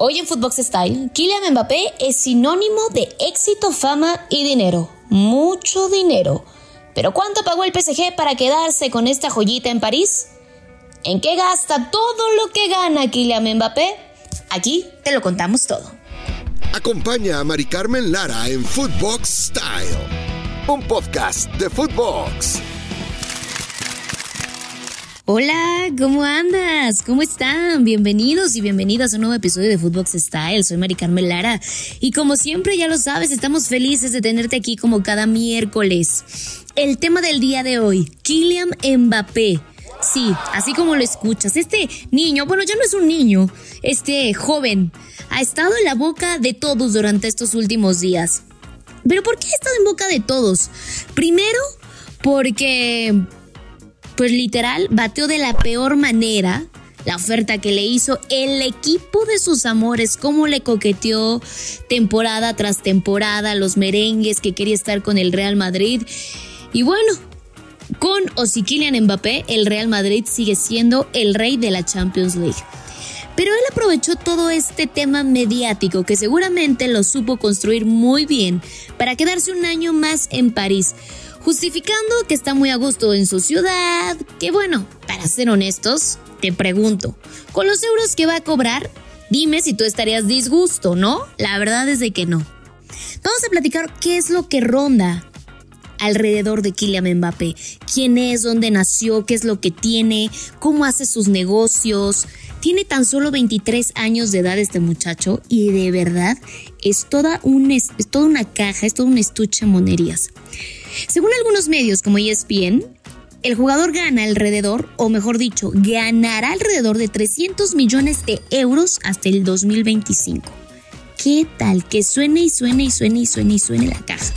Hoy en Footbox Style, Kylian Mbappé es sinónimo de éxito, fama y dinero. Mucho dinero. Pero ¿cuánto pagó el PSG para quedarse con esta joyita en París? ¿En qué gasta todo lo que gana Kylian Mbappé? Aquí te lo contamos todo. Acompaña a Mari Carmen Lara en Footbox Style, un podcast de Footbox. Hola, ¿cómo andas? ¿Cómo están? Bienvenidos y bienvenidas a un nuevo episodio de Footbox Style. Soy Mari Carmen Lara y como siempre ya lo sabes, estamos felices de tenerte aquí como cada miércoles. El tema del día de hoy, Kylian Mbappé. Sí, así como lo escuchas, este niño, bueno, ya no es un niño, este joven, ha estado en la boca de todos durante estos últimos días. ¿Pero por qué ha estado en boca de todos? Primero, porque pues literal bateó de la peor manera la oferta que le hizo el equipo de sus amores, cómo le coqueteó temporada tras temporada, los merengues que quería estar con el Real Madrid. Y bueno, con o si Kylian Mbappé, el Real Madrid sigue siendo el rey de la Champions League. Pero él aprovechó todo este tema mediático que seguramente lo supo construir muy bien para quedarse un año más en París justificando que está muy a gusto en su ciudad, que bueno, para ser honestos, te pregunto, con los euros que va a cobrar, dime si tú estarías disgusto, ¿no? La verdad es de que no. Vamos a platicar qué es lo que ronda alrededor de Kylian Mbappé. ¿Quién es? ¿Dónde nació? ¿Qué es lo que tiene? ¿Cómo hace sus negocios? Tiene tan solo 23 años de edad este muchacho y de verdad es toda, es toda una caja, es todo un estuche de monerías. Según algunos medios como ESPN, el jugador gana alrededor, o mejor dicho, ganará alrededor de 300 millones de euros hasta el 2025. ¿Qué tal? Que suene y suene y suene y suene y suene la caja.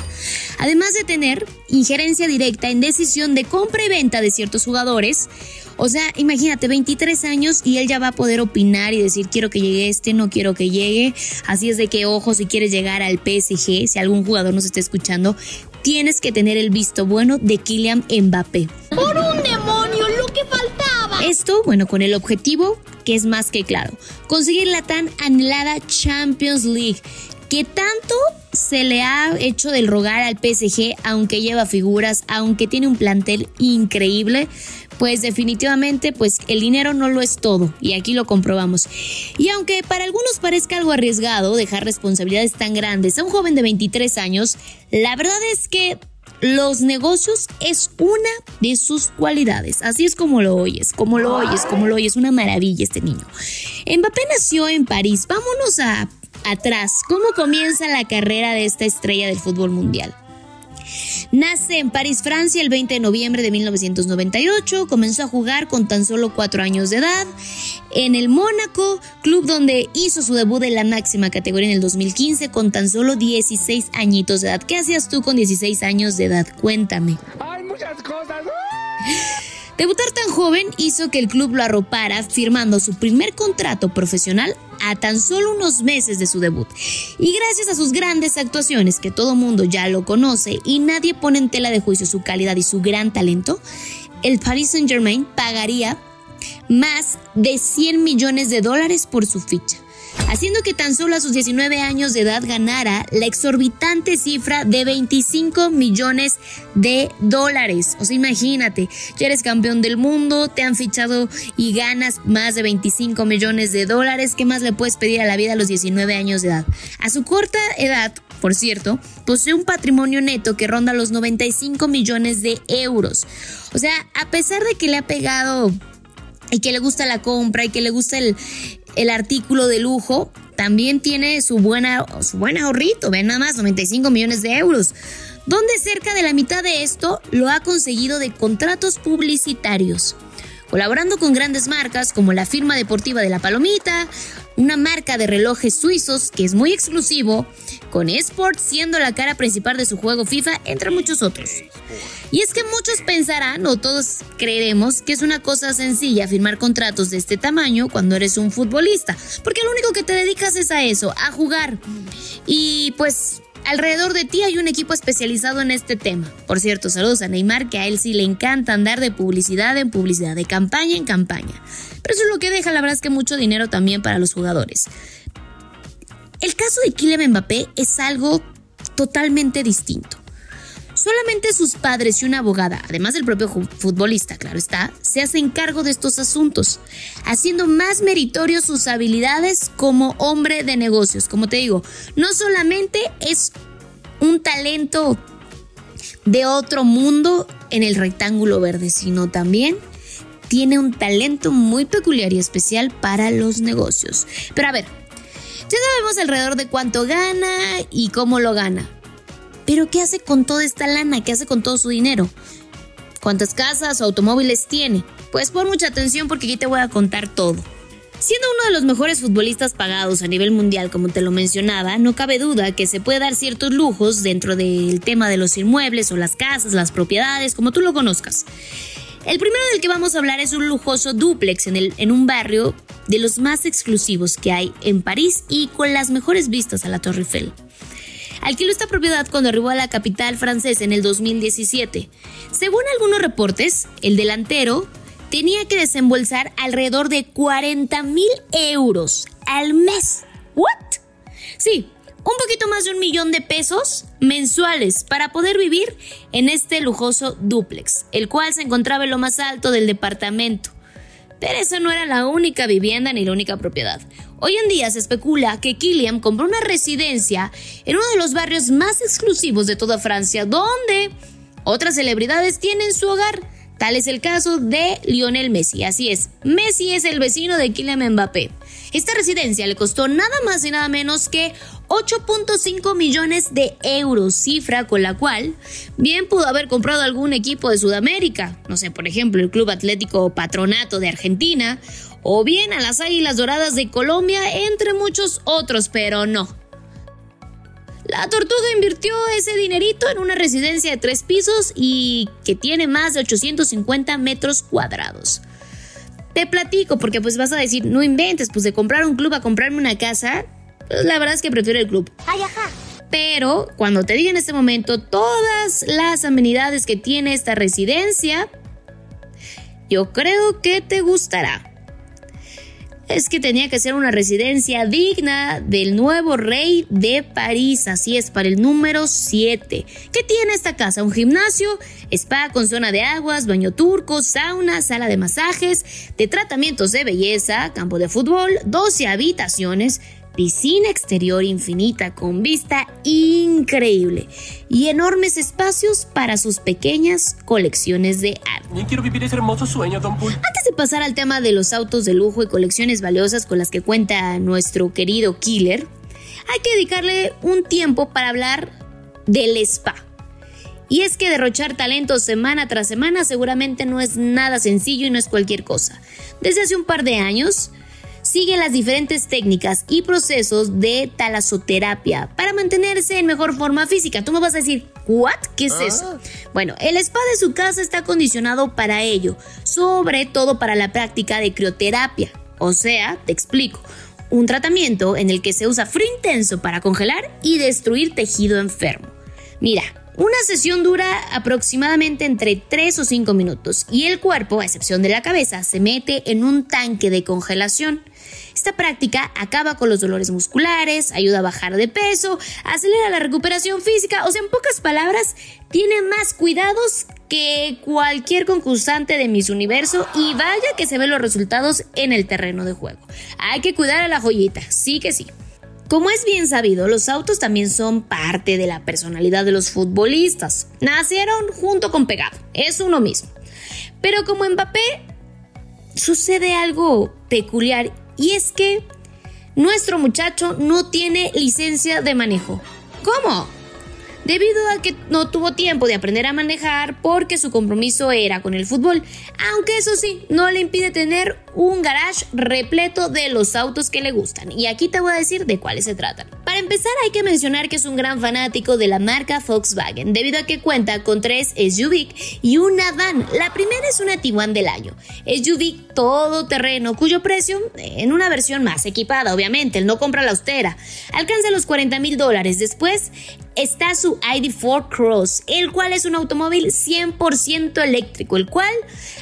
Además de tener injerencia directa en decisión de compra y venta de ciertos jugadores, o sea, imagínate, 23 años y él ya va a poder opinar y decir quiero que llegue este, no quiero que llegue. Así es de que, ojo, si quieres llegar al PSG, si algún jugador nos está escuchando, tienes que tener el visto bueno de Kylian Mbappé. ¡Por un demonio, lo que faltaba! Esto, bueno, con el objetivo que es más que claro, conseguir la tan anhelada Champions League, que tanto se le ha hecho del rogar al PSG, aunque lleva figuras, aunque tiene un plantel increíble, pues definitivamente pues el dinero no lo es todo y aquí lo comprobamos. Y aunque para algunos parezca algo arriesgado dejar responsabilidades tan grandes a un joven de 23 años, la verdad es que los negocios es una de sus cualidades. Así es como lo oyes, como lo oyes, como lo oyes. Una maravilla este niño. Mbappé nació en París. Vámonos a atrás. ¿Cómo comienza la carrera de esta estrella del fútbol mundial? Nace en París, Francia, el 20 de noviembre de 1998. Comenzó a jugar con tan solo cuatro años de edad en el Mónaco, club donde hizo su debut en la máxima categoría en el 2015 con tan solo 16 añitos de edad. ¿Qué hacías tú con 16 años de edad? Cuéntame. Hay muchas cosas. Debutar tan joven hizo que el club lo arropara firmando su primer contrato profesional a tan solo unos meses de su debut. Y gracias a sus grandes actuaciones, que todo mundo ya lo conoce y nadie pone en tela de juicio su calidad y su gran talento, el Paris Saint Germain pagaría más de 100 millones de dólares por su ficha haciendo que tan solo a sus 19 años de edad ganara la exorbitante cifra de 25 millones de dólares. O sea, imagínate, ya eres campeón del mundo, te han fichado y ganas más de 25 millones de dólares. ¿Qué más le puedes pedir a la vida a los 19 años de edad? A su corta edad, por cierto, posee un patrimonio neto que ronda los 95 millones de euros. O sea, a pesar de que le ha pegado y que le gusta la compra y que le gusta el, el artículo de lujo también tiene su buena, su buen ahorrito, ven nada más, 95 millones de euros, donde cerca de la mitad de esto lo ha conseguido de contratos publicitarios, colaborando con grandes marcas como la firma deportiva de la Palomita, una marca de relojes suizos que es muy exclusivo, con eSport siendo la cara principal de su juego FIFA, entre muchos otros. Y es que muchos pensarán, o todos creeremos, que es una cosa sencilla firmar contratos de este tamaño cuando eres un futbolista, porque lo único que te dedicas es a eso, a jugar. Y pues alrededor de ti hay un equipo especializado en este tema. Por cierto, saludos a Neymar, que a él sí le encanta andar de publicidad en publicidad, de campaña en campaña. Pero eso es lo que deja, la verdad es que mucho dinero también para los jugadores. El caso de Kylian Mbappé es algo totalmente distinto. Solamente sus padres y una abogada, además del propio futbolista, claro está, se hacen cargo de estos asuntos, haciendo más meritorios sus habilidades como hombre de negocios. Como te digo, no solamente es un talento de otro mundo en el rectángulo verde, sino también tiene un talento muy peculiar y especial para los negocios. Pero a ver, ya sabemos alrededor de cuánto gana y cómo lo gana. Pero ¿qué hace con toda esta lana? ¿Qué hace con todo su dinero? ¿Cuántas casas o automóviles tiene? Pues pon mucha atención porque aquí te voy a contar todo. Siendo uno de los mejores futbolistas pagados a nivel mundial, como te lo mencionaba, no cabe duda que se puede dar ciertos lujos dentro del tema de los inmuebles o las casas, las propiedades, como tú lo conozcas. El primero del que vamos a hablar es un lujoso duplex en, el, en un barrio de los más exclusivos que hay en París y con las mejores vistas a la Torre Eiffel. Alquiló esta propiedad cuando arribó a la capital francesa en el 2017. Según algunos reportes, el delantero tenía que desembolsar alrededor de 40 mil euros al mes. ¿What? Sí, un poquito más de un millón de pesos mensuales para poder vivir en este lujoso duplex, el cual se encontraba en lo más alto del departamento. Pero esa no era la única vivienda ni la única propiedad. Hoy en día se especula que Killiam compró una residencia en uno de los barrios más exclusivos de toda Francia, donde otras celebridades tienen su hogar. Tal es el caso de Lionel Messi. Así es, Messi es el vecino de Kylian Mbappé. Esta residencia le costó nada más y nada menos que 8.5 millones de euros, cifra con la cual bien pudo haber comprado algún equipo de Sudamérica, no sé, por ejemplo, el Club Atlético Patronato de Argentina, o bien a las Águilas Doradas de Colombia, entre muchos otros, pero no. La tortuga invirtió ese dinerito en una residencia de tres pisos y que tiene más de 850 metros cuadrados. Te platico porque pues vas a decir, no inventes, pues de comprar un club a comprarme una casa, la verdad es que prefiero el club. Ay, ajá. Pero cuando te diga en este momento todas las amenidades que tiene esta residencia, yo creo que te gustará es que tenía que ser una residencia digna del nuevo rey de París, así es, para el número 7. ¿Qué tiene esta casa? Un gimnasio, spa con zona de aguas, baño turco, sauna, sala de masajes, de tratamientos de belleza, campo de fútbol, 12 habitaciones, piscina exterior infinita con vista increíble y enormes espacios para sus pequeñas colecciones de arte. quiero vivir ese hermoso sueño, Don Antes de pasar al tema de los autos de lujo y colecciones valiosas con las que cuenta nuestro querido Killer, hay que dedicarle un tiempo para hablar del spa. Y es que derrochar talento semana tras semana seguramente no es nada sencillo y no es cualquier cosa. Desde hace un par de años, sigue las diferentes técnicas y procesos de talasoterapia para mantenerse en mejor forma física. Tú me vas a decir, ¿what? ¿Qué es eso? Ah. Bueno, el spa de su casa está acondicionado para ello, sobre todo para la práctica de crioterapia. O sea, te explico, un tratamiento en el que se usa frío intenso para congelar y destruir tejido enfermo. Mira, una sesión dura aproximadamente entre 3 o 5 minutos y el cuerpo, a excepción de la cabeza, se mete en un tanque de congelación. Esta práctica acaba con los dolores musculares, ayuda a bajar de peso, acelera la recuperación física, o sea, en pocas palabras, tiene más cuidados que cualquier concursante de Miss Universo y vaya que se ven los resultados en el terreno de juego. Hay que cuidar a la joyita, sí que sí. Como es bien sabido, los autos también son parte de la personalidad de los futbolistas. Nacieron junto con pegado, es uno mismo. Pero como Mbappé, sucede algo peculiar y es que nuestro muchacho no tiene licencia de manejo. ¿Cómo? debido a que no tuvo tiempo de aprender a manejar porque su compromiso era con el fútbol, aunque eso sí, no le impide tener un garage repleto de los autos que le gustan. Y aquí te voy a decir de cuáles se tratan. Para empezar hay que mencionar que es un gran fanático de la marca Volkswagen, debido a que cuenta con tres SUV y una van. La primera es una Tiguan del año, SUV todoterreno, cuyo precio, en una versión más equipada, obviamente, él no compra la austera, alcanza los 40 mil dólares. Después está su ID4 Cross, el cual es un automóvil 100% eléctrico, el cual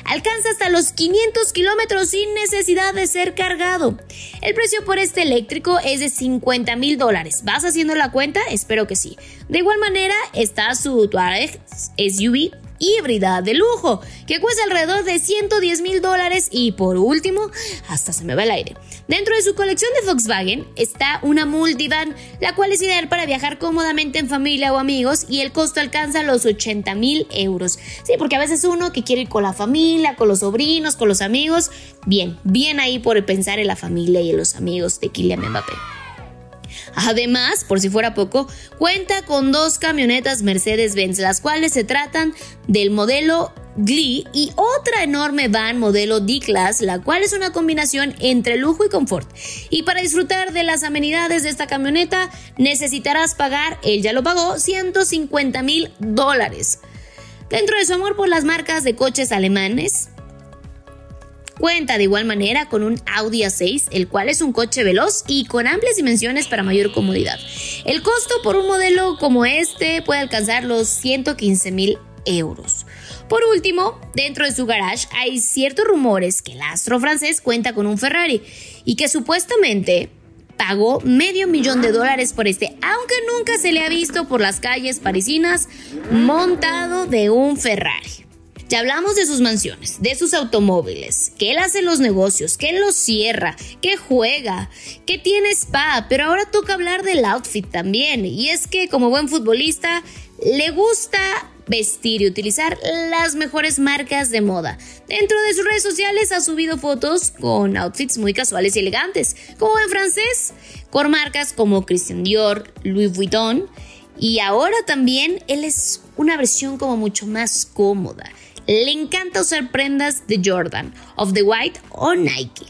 alcanza hasta los 500 kilómetros sin necesidad de ser cargado. El precio por este eléctrico es de 50 mil dólares. ¿Vas haciendo la cuenta? Espero que sí. De igual manera está su Touareg SUV híbrida de lujo que cuesta alrededor de 110 mil dólares y por último, hasta se me va el aire. Dentro de su colección de Volkswagen está una multivan, la cual es ideal para viajar cómodamente en familia o amigos y el costo alcanza los 80 mil euros. Sí, porque a veces uno que quiere ir con la familia, con los sobrinos, con los amigos, bien, bien ahí por pensar en la familia y en los amigos de Kylian Mbappé. Además, por si fuera poco, cuenta con dos camionetas Mercedes-Benz, las cuales se tratan del modelo Glee y otra enorme van modelo D-Class, la cual es una combinación entre lujo y confort. Y para disfrutar de las amenidades de esta camioneta necesitarás pagar, él ya lo pagó, 150 mil dólares. Dentro de su amor por las marcas de coches alemanes, Cuenta de igual manera con un Audi A6, el cual es un coche veloz y con amplias dimensiones para mayor comodidad. El costo por un modelo como este puede alcanzar los 115 mil euros. Por último, dentro de su garage hay ciertos rumores que el astro francés cuenta con un Ferrari y que supuestamente pagó medio millón de dólares por este, aunque nunca se le ha visto por las calles parisinas montado de un Ferrari. Ya hablamos de sus mansiones, de sus automóviles, que él hace los negocios, que él los cierra, que juega, que tiene spa, pero ahora toca hablar del outfit también. Y es que como buen futbolista, le gusta vestir y utilizar las mejores marcas de moda. Dentro de sus redes sociales ha subido fotos con outfits muy casuales y elegantes, como en francés, con marcas como Christian Dior, Louis Vuitton, y ahora también él es una versión como mucho más cómoda le encanta usar prendas de Jordan, of the White o Nike.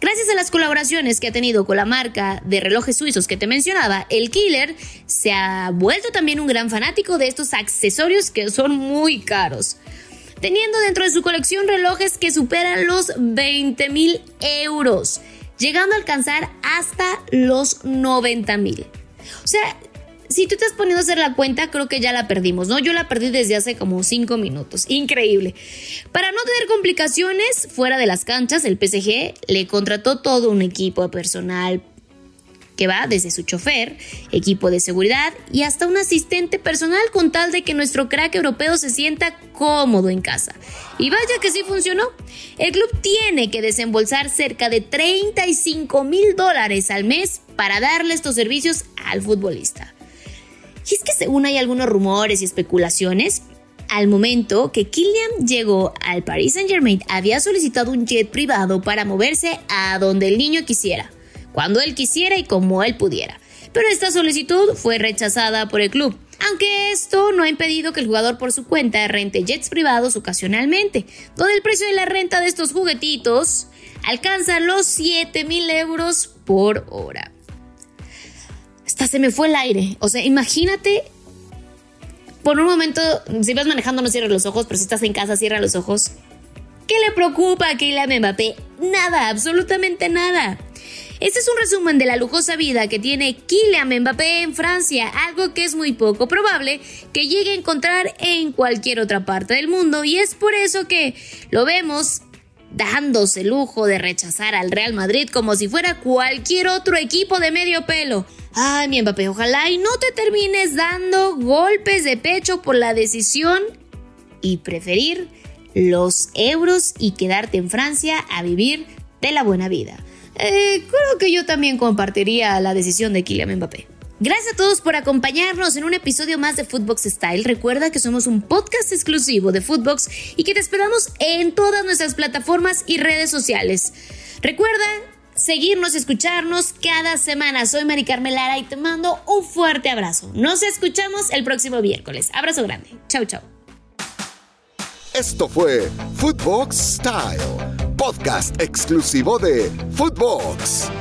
Gracias a las colaboraciones que ha tenido con la marca de relojes suizos que te mencionaba, el Killer se ha vuelto también un gran fanático de estos accesorios que son muy caros, teniendo dentro de su colección relojes que superan los 20 mil euros, llegando a alcanzar hasta los 90 mil. O sea, si tú te estás poniendo a hacer la cuenta, creo que ya la perdimos, ¿no? Yo la perdí desde hace como 5 minutos. Increíble. Para no tener complicaciones fuera de las canchas, el PSG le contrató todo un equipo personal que va desde su chofer, equipo de seguridad y hasta un asistente personal con tal de que nuestro crack europeo se sienta cómodo en casa. Y vaya que sí funcionó. El club tiene que desembolsar cerca de 35 mil dólares al mes para darle estos servicios al futbolista. Y es que según hay algunos rumores y especulaciones, al momento que Killian llegó al Paris Saint Germain había solicitado un jet privado para moverse a donde el niño quisiera, cuando él quisiera y como él pudiera. Pero esta solicitud fue rechazada por el club, aunque esto no ha impedido que el jugador por su cuenta rente jets privados ocasionalmente, donde el precio de la renta de estos juguetitos alcanza los 7 mil euros por hora se me fue el aire. O sea, imagínate, por un momento, si vas manejando no cierres los ojos, pero si estás en casa cierra los ojos. ¿Qué le preocupa a Kylian Mbappé? Nada, absolutamente nada. Este es un resumen de la lujosa vida que tiene Kylian Mbappé en Francia, algo que es muy poco probable que llegue a encontrar en cualquier otra parte del mundo y es por eso que lo vemos dándose lujo de rechazar al Real Madrid como si fuera cualquier otro equipo de medio pelo. Ay, mi Mbappé, ojalá y no te termines dando golpes de pecho por la decisión y preferir los euros y quedarte en Francia a vivir de la buena vida. Eh, creo que yo también compartiría la decisión de Kylian Mbappé. Gracias a todos por acompañarnos en un episodio más de Footbox Style. Recuerda que somos un podcast exclusivo de Footbox y que te esperamos en todas nuestras plataformas y redes sociales. Recuerda seguirnos, escucharnos cada semana. Soy Mari Carmelara y te mando un fuerte abrazo. Nos escuchamos el próximo miércoles. Abrazo grande. Chau, chau. Esto fue Footbox Style, podcast exclusivo de Footbox.